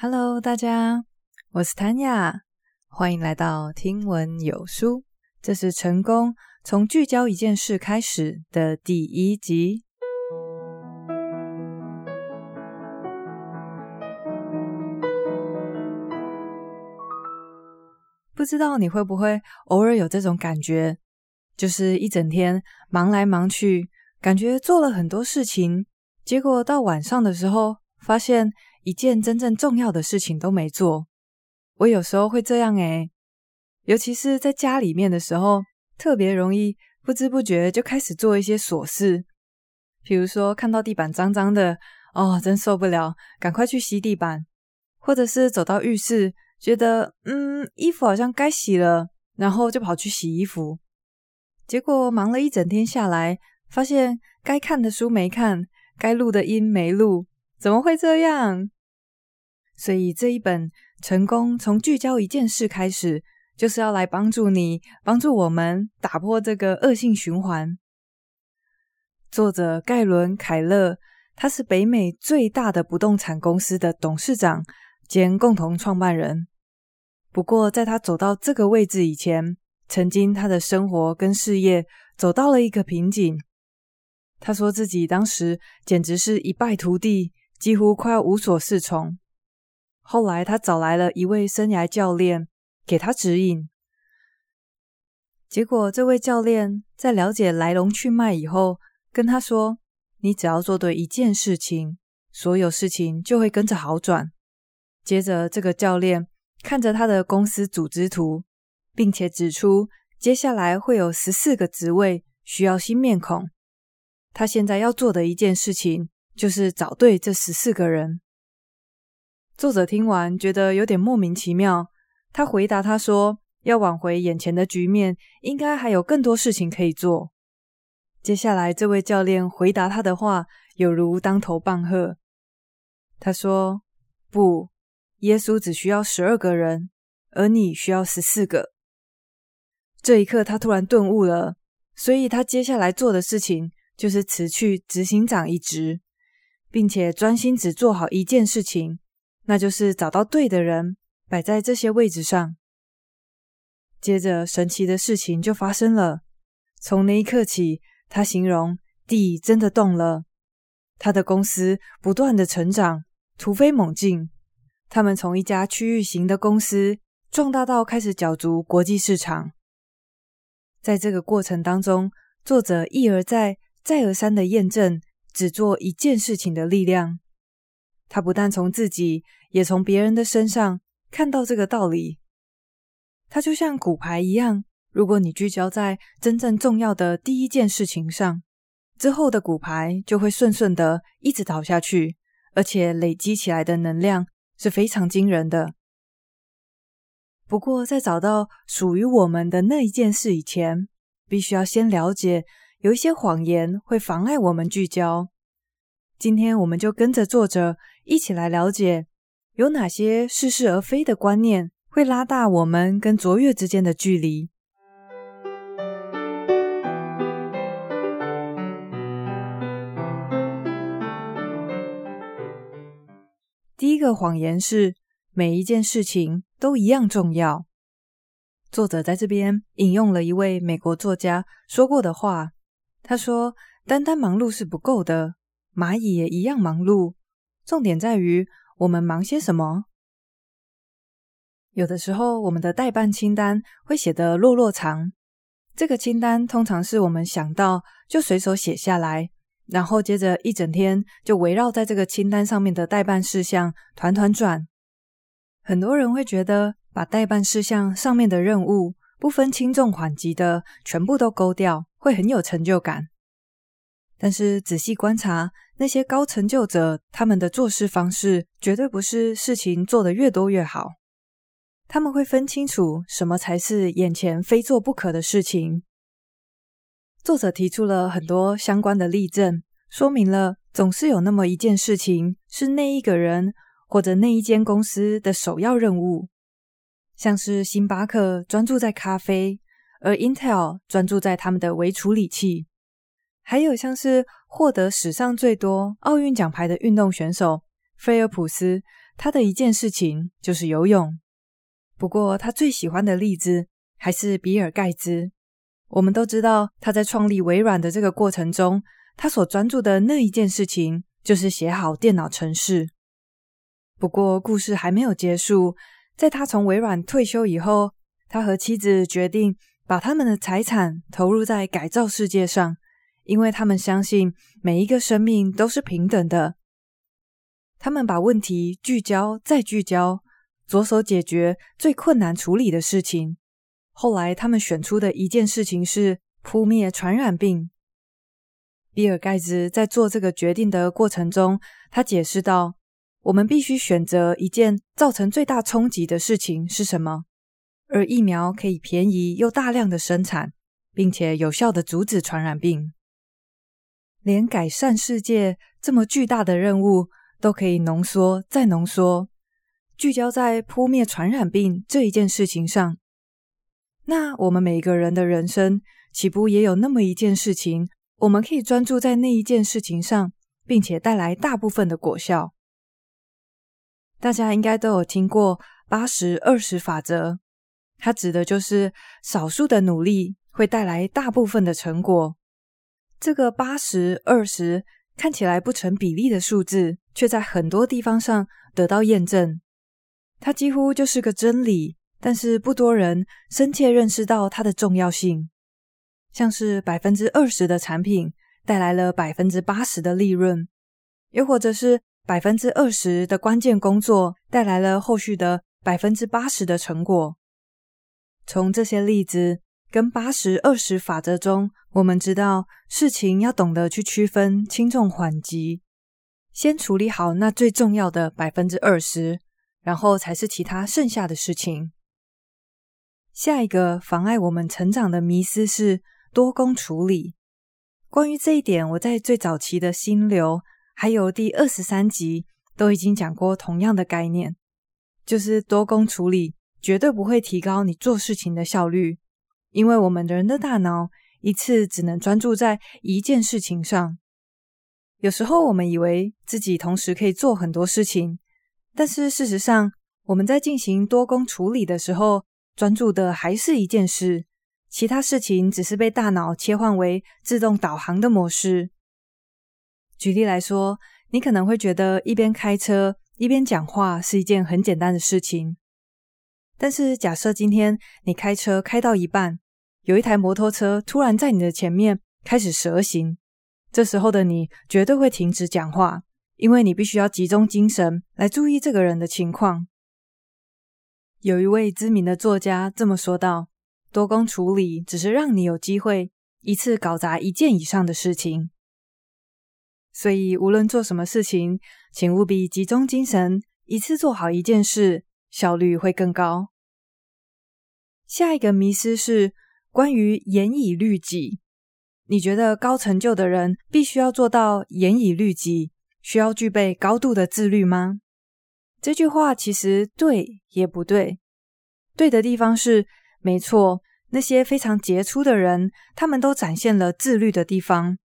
Hello，大家，我是 Tanya，欢迎来到听闻有书。这是成功从聚焦一件事开始的第一集。不知道你会不会偶尔有这种感觉，就是一整天忙来忙去，感觉做了很多事情，结果到晚上的时候，发现一件真正重要的事情都没做，我有时候会这样诶，尤其是在家里面的时候，特别容易不知不觉就开始做一些琐事，比如说看到地板脏脏的，哦，真受不了，赶快去吸地板，或者是走到浴室，觉得嗯，衣服好像该洗了，然后就跑去洗衣服，结果忙了一整天下来，发现该看的书没看，该录的音没录。怎么会这样？所以这一本《成功从聚焦一件事开始》，就是要来帮助你、帮助我们打破这个恶性循环。作者盖伦·凯勒，他是北美最大的不动产公司的董事长兼共同创办人。不过，在他走到这个位置以前，曾经他的生活跟事业走到了一个瓶颈。他说自己当时简直是一败涂地。几乎快要无所适从。后来，他找来了一位生涯教练，给他指引。结果，这位教练在了解来龙去脉以后，跟他说：“你只要做对一件事情，所有事情就会跟着好转。”接着，这个教练看着他的公司组织图，并且指出接下来会有十四个职位需要新面孔。他现在要做的一件事情。就是找对这十四个人。作者听完觉得有点莫名其妙，他回答他说：“要挽回眼前的局面，应该还有更多事情可以做。”接下来，这位教练回答他的话有如当头棒喝。他说：“不，耶稣只需要十二个人，而你需要十四个。”这一刻，他突然顿悟了，所以他接下来做的事情就是辞去执行长一职。并且专心只做好一件事情，那就是找到对的人摆在这些位置上。接着，神奇的事情就发生了。从那一刻起，他形容地真的动了。他的公司不断的成长，突飞猛进。他们从一家区域型的公司壮大到开始角逐国际市场。在这个过程当中，作者一而再、再而三的验证。只做一件事情的力量，他不但从自己，也从别人的身上看到这个道理。他就像骨牌一样，如果你聚焦在真正重要的第一件事情上，之后的骨牌就会顺顺的一直倒下去，而且累积起来的能量是非常惊人的。不过，在找到属于我们的那一件事以前，必须要先了解。有一些谎言会妨碍我们聚焦。今天，我们就跟着作者一起来了解，有哪些似是而非的观念会拉大我们跟卓越之间的距离。第一个谎言是，每一件事情都一样重要。作者在这边引用了一位美国作家说过的话。他说：“单单忙碌是不够的，蚂蚁也一样忙碌。重点在于我们忙些什么。有的时候，我们的待办清单会写得落落长。这个清单通常是我们想到就随手写下来，然后接着一整天就围绕在这个清单上面的待办事项团团转。很多人会觉得，把待办事项上面的任务不分轻重缓急的全部都勾掉。”会很有成就感，但是仔细观察那些高成就者，他们的做事方式绝对不是事情做得越多越好。他们会分清楚什么才是眼前非做不可的事情。作者提出了很多相关的例证，说明了总是有那么一件事情是那一个人或者那一间公司的首要任务，像是星巴克专注在咖啡。而 Intel 专注在他们的微处理器，还有像是获得史上最多奥运奖牌的运动选手菲尔普斯，他的一件事情就是游泳。不过，他最喜欢的例子还是比尔盖茨。我们都知道，他在创立微软的这个过程中，他所专注的那一件事情就是写好电脑程式。不过，故事还没有结束。在他从微软退休以后，他和妻子决定把他们的财产投入在改造世界上，因为他们相信每一个生命都是平等的。他们把问题聚焦再聚焦，着手解决最困难处理的事情。后来，他们选出的一件事情是扑灭传染病。比尔盖茨在做这个决定的过程中，他解释道：“我们必须选择一件造成最大冲击的事情是什么？而疫苗可以便宜又大量的生产，并且有效的阻止传染病。连改善世界这么巨大的任务都可以浓缩再浓缩，聚焦在扑灭传染病这一件事情上。”那我们每个人的人生，岂不也有那么一件事情，我们可以专注在那一件事情上，并且带来大部分的果效？大家应该都有听过八十二十法则，它指的就是少数的努力会带来大部分的成果。这个八十二十看起来不成比例的数字，却在很多地方上得到验证，它几乎就是个真理。但是不多人深切认识到它的重要性，像是百分之二十的产品带来了百分之八十的利润，又或者是百分之二十的关键工作带来了后续的百分之八十的成果。从这些例子跟八十二十法则中，我们知道事情要懂得去区分轻重缓急，先处理好那最重要的百分之二十，然后才是其他剩下的事情。下一个妨碍我们成长的迷思是多工处理。关于这一点，我在最早期的心流，还有第二十三集都已经讲过同样的概念，就是多工处理绝对不会提高你做事情的效率，因为我们人的大脑一次只能专注在一件事情上。有时候我们以为自己同时可以做很多事情，但是事实上，我们在进行多工处理的时候，专注的还是一件事，其他事情只是被大脑切换为自动导航的模式。举例来说，你可能会觉得一边开车一边讲话是一件很简单的事情，但是假设今天你开车开到一半，有一台摩托车突然在你的前面开始蛇行，这时候的你绝对会停止讲话，因为你必须要集中精神来注意这个人的情况。有一位知名的作家这么说道：“多工处理只是让你有机会一次搞砸一件以上的事情。所以，无论做什么事情，请务必集中精神，一次做好一件事，效率会更高。”下一个迷思是关于严以律己。你觉得高成就的人必须要做到严以律己，需要具备高度的自律吗？这句话其实对也不对。对的地方是，没错，那些非常杰出的人，他们都展现了自律的地方，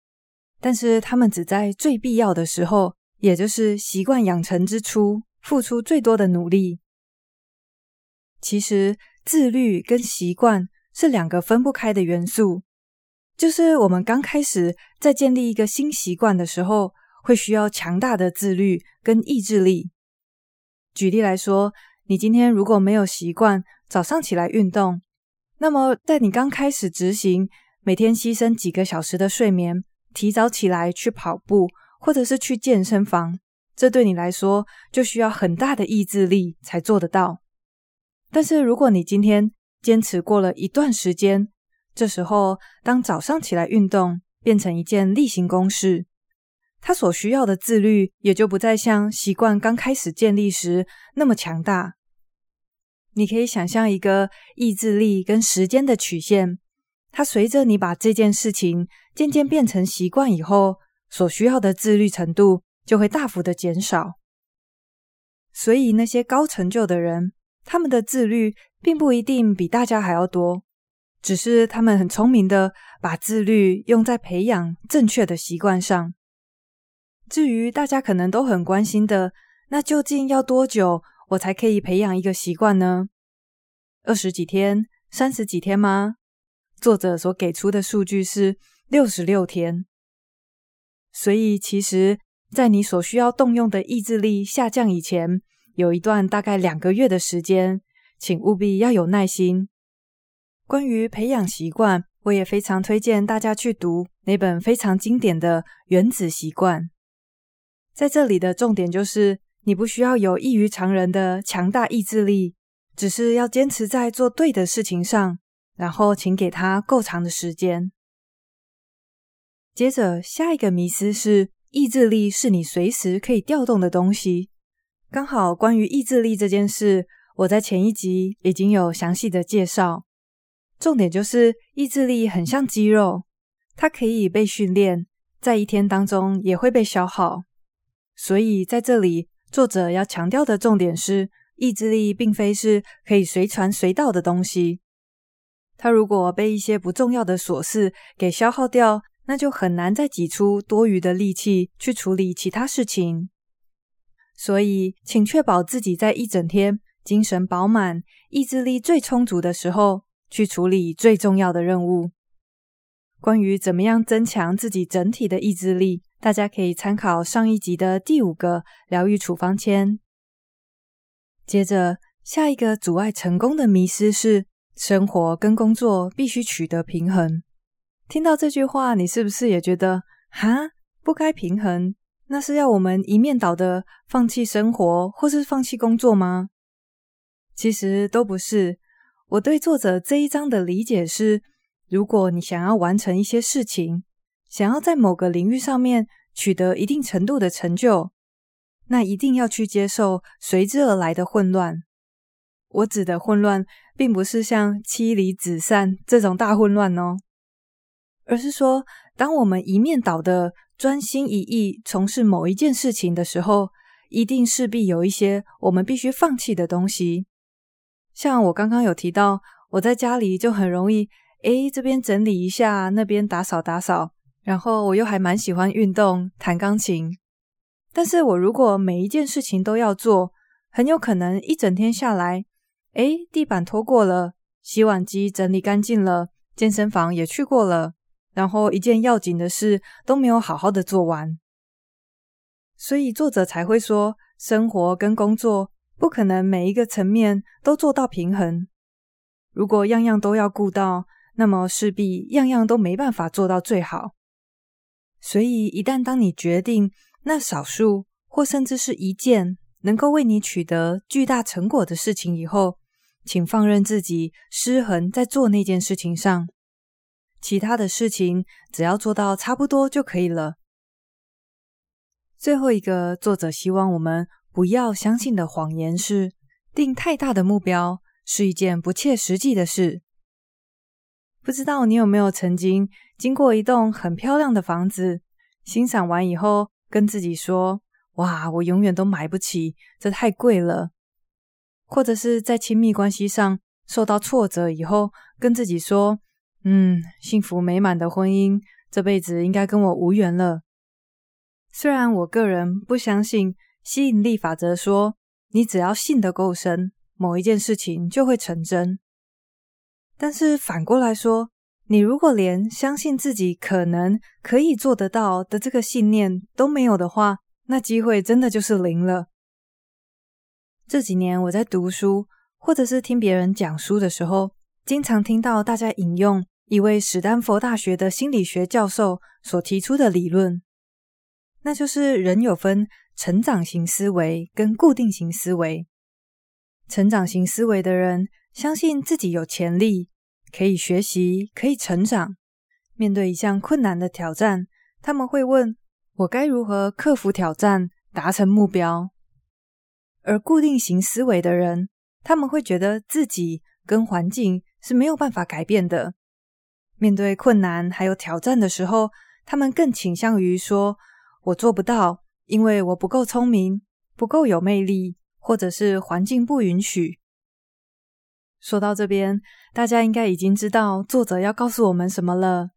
但是他们只在最必要的时候，也就是习惯养成之初，付出最多的努力。其实，自律跟习惯是两个分不开的元素，就是我们刚开始在建立一个新习惯的时候，会需要强大的自律跟意志力。举例来说，你今天如果没有习惯早上起来运动，那么在你刚开始执行每天牺牲几个小时的睡眠，提早起来去跑步，或者是去健身房，这对你来说就需要很大的意志力才做得到。但是如果你今天坚持过了一段时间，这时候当早上起来运动变成一件例行公事。他所需要的自律也就不再像习惯刚开始建立时那么强大。你可以想象一个意志力跟时间的曲线，它随着你把这件事情渐渐变成习惯以后，所需要的自律程度就会大幅的减少。所以那些高成就的人，他们的自律并不一定比大家还要多，只是他们很聪明的把自律用在培养正确的习惯上。至于大家可能都很关心的那究竟要多久我才可以培养一个习惯呢？二十几天、三十几天吗？作者所给出的数据是六十六天。所以，其实，在你所需要动用的意志力下降以前，有一段大概两个月的时间，请务必要有耐心。关于培养习惯，我也非常推荐大家去读那本非常经典的《原子习惯》。在这里的重点就是，你不需要有异于常人的强大意志力。只是要坚持在做对的事情上，然后请给他够长的时间。接着，下一个迷思是意志力是你随时可以调动的东西。刚好关于意志力这件事，我在前一集已经有详细的介绍。重点就是意志力很像肌肉，它可以被训练，在一天当中也会被消耗。所以在这里，作者要强调的重点是。意志力并非是可以随传随到的东西，它如果被一些不重要的琐事给消耗掉，那就很难再挤出多余的力气去处理其他事情。所以，请确保自己在一整天精神饱满、意志力最充足的时候，去处理最重要的任务。关于怎么样增强自己整体的意志力，大家可以参考上一集的第五个疗愈处方签。接着，下一个阻碍成功的迷失是生活跟工作必须取得平衡。听到这句话，你是不是也觉得哈，不该平衡？那是要我们一面倒的放弃生活，或是放弃工作吗？其实都不是。我对作者这一章的理解是：如果你想要完成一些事情，想要在某个领域上面取得一定程度的成就。那一定要去接受随之而来的混乱。我指的混乱，并不是像妻离子散这种大混乱哦，而是说，当我们一面倒的专心一意从事某一件事情的时候，一定势必有一些我们必须放弃的东西。像我刚刚有提到，我在家里就很容易，诶，这边整理一下，那边打扫打扫，然后我又还蛮喜欢运动，弹钢琴。但是我如果每一件事情都要做，很有可能一整天下来，诶，地板拖过了，洗碗机整理干净了，健身房也去过了，然后一件要紧的事都没有好好的做完。所以作者才会说，生活跟工作不可能每一个层面都做到平衡。如果样样都要顾到，那么势必样样都没办法做到最好。所以一旦当你决定，那少数或甚至是一件能够为你取得巨大成果的事情以后，请放任自己失衡在做那件事情上，其他的事情只要做到差不多就可以了。最后一个作者希望我们不要相信的谎言是，定太大的目标是一件不切实际的事。不知道你有没有曾经经过一栋很漂亮的房子，欣赏完以后，跟自己说：“哇，我永远都买不起，这太贵了。”或者是在亲密关系上受到挫折以后，跟自己说：“嗯，幸福美满的婚姻，这辈子应该跟我无缘了。”虽然我个人不相信吸引力法则说，你只要信得够深，某一件事情就会成真。但是反过来说，你如果连相信自己可能可以做得到的这个信念都没有的话，那机会真的就是零了。这几年我在读书或者是听别人讲书的时候，经常听到大家引用一位史丹佛大学的心理学教授所提出的理论，那就是人有分成长型思维跟固定型思维。成长型思维的人相信自己有潜力。可以学习，可以成长。面对一项困难的挑战，他们会问：“我该如何克服挑战，达成目标？”而固定型思维的人，他们会觉得自己跟环境是没有办法改变的。面对困难还有挑战的时候，他们更倾向于说：“我做不到，因为我不够聪明，不够有魅力，或者是环境不允许。”说到这边，大家应该已经知道作者要告诉我们什么了。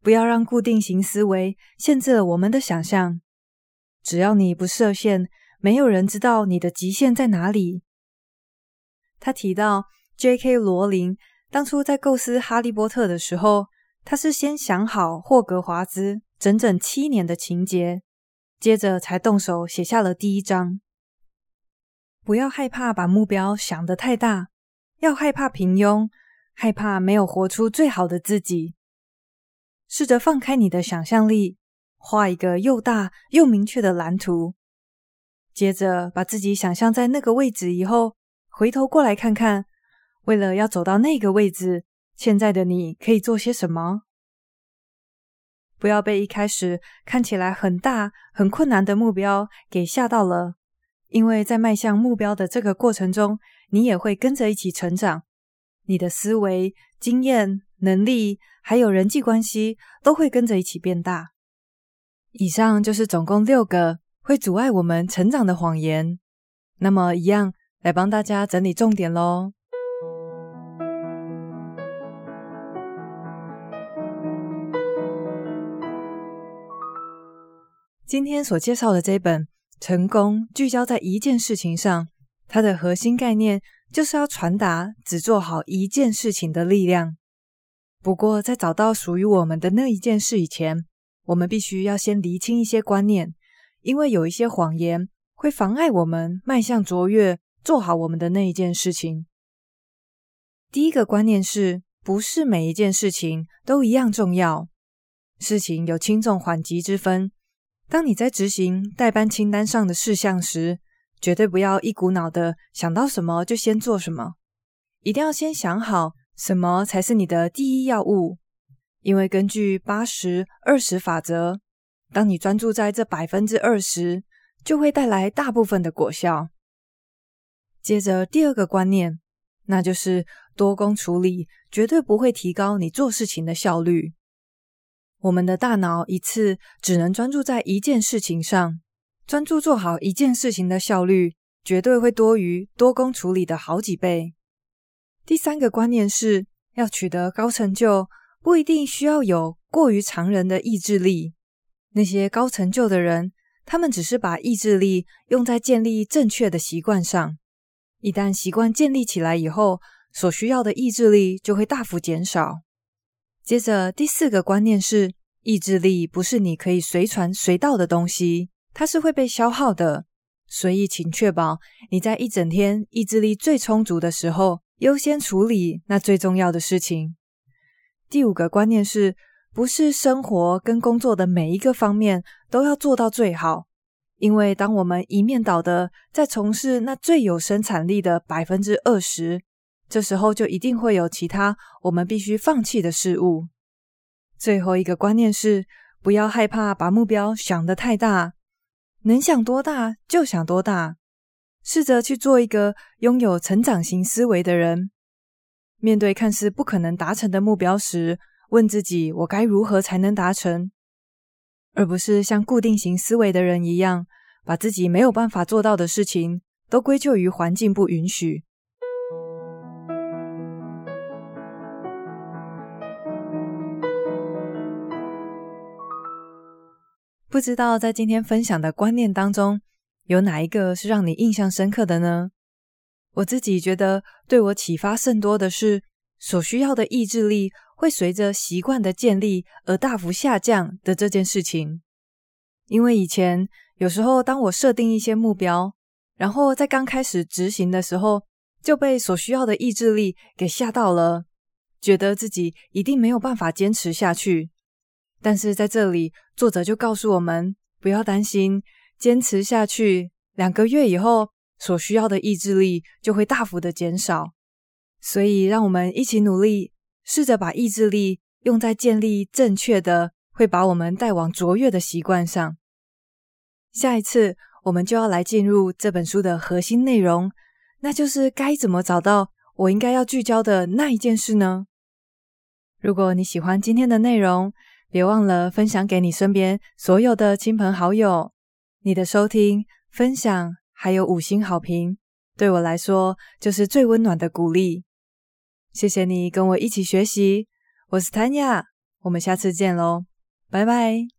不要让固定型思维限制了我们的想象。只要你不设限，没有人知道你的极限在哪里。他提到，J.K. 罗琳当初在构思《哈利波特》的时候，他是先想好霍格华兹整整七年的情节，接着才动手写下了第一章。不要害怕把目标想得太大，要害怕平庸，害怕没有活出最好的自己。试着放开你的想象力，画一个又大又明确的蓝图。接着把自己想象在那个位置以后，回头过来看看，为了要走到那个位置，现在的你可以做些什么？不要被一开始看起来很大、很困难的目标给吓到了。因为在迈向目标的这个过程中，你也会跟着一起成长，你的思维、经验、能力，还有人际关系都会跟着一起变大。以上就是总共六个会阻碍我们成长的谎言。那么，一样来帮大家整理重点喽。今天所介绍的这本。成功聚焦在一件事情上，它的核心概念就是要传达只做好一件事情的力量。不过，在找到属于我们的那一件事以前，我们必须要先厘清一些观念，因为有一些谎言会妨碍我们迈向卓越，做好我们的那一件事情。第一个观念是，不是每一件事情都一样重要，事情有轻重缓急之分。当你在执行待办清单上的事项时，绝对不要一股脑的想到什么就先做什么，一定要先想好什么才是你的第一要务。因为根据八十二十法则，当你专注在这百分之二十，就会带来大部分的果效。接着第二个观念，那就是多工处理绝对不会提高你做事情的效率。我们的大脑一次只能专注在一件事情上，专注做好一件事情的效率绝对会多于多工处理的好几倍。第三个观念是，要取得高成就，不一定需要有过于常人的意志力。那些高成就的人，他们只是把意志力用在建立正确的习惯上。一旦习惯建立起来以后，所需要的意志力就会大幅减少。接着，第四个观念是，意志力不是你可以随传随到的东西，它是会被消耗的。所以，请确保你在一整天意志力最充足的时候，优先处理那最重要的事情。第五个观念是，不是生活跟工作的每一个方面都要做到最好，因为当我们一面倒的在从事那最有生产力的百分之二十。这时候就一定会有其他我们必须放弃的事物。最后一个观念是，不要害怕把目标想得太大，能想多大就想多大，试着去做一个拥有成长型思维的人。面对看似不可能达成的目标时，问自己：我该如何才能达成？而不是像固定型思维的人一样，把自己没有办法做到的事情都归咎于环境不允许。不知道在今天分享的观念当中，有哪一个是让你印象深刻的呢？我自己觉得对我启发甚多的是，所需要的意志力会随着习惯的建立而大幅下降的这件事情。因为以前有时候当我设定一些目标，然后在刚开始执行的时候，就被所需要的意志力给吓到了，觉得自己一定没有办法坚持下去。但是在这里，作者就告诉我们，不要担心，坚持下去，两个月以后，所需要的意志力就会大幅的减少。所以，让我们一起努力，试着把意志力用在建立正确的、会把我们带往卓越的习惯上。下一次，我们就要来进入这本书的核心内容，那就是该怎么找到我应该要聚焦的那一件事呢？如果你喜欢今天的内容，别忘了分享给你身边所有的亲朋好友。你的收听、分享还有五星好评，对我来说就是最温暖的鼓励。谢谢你跟我一起学习，我是 Tanya，，我们下次见喽，拜拜。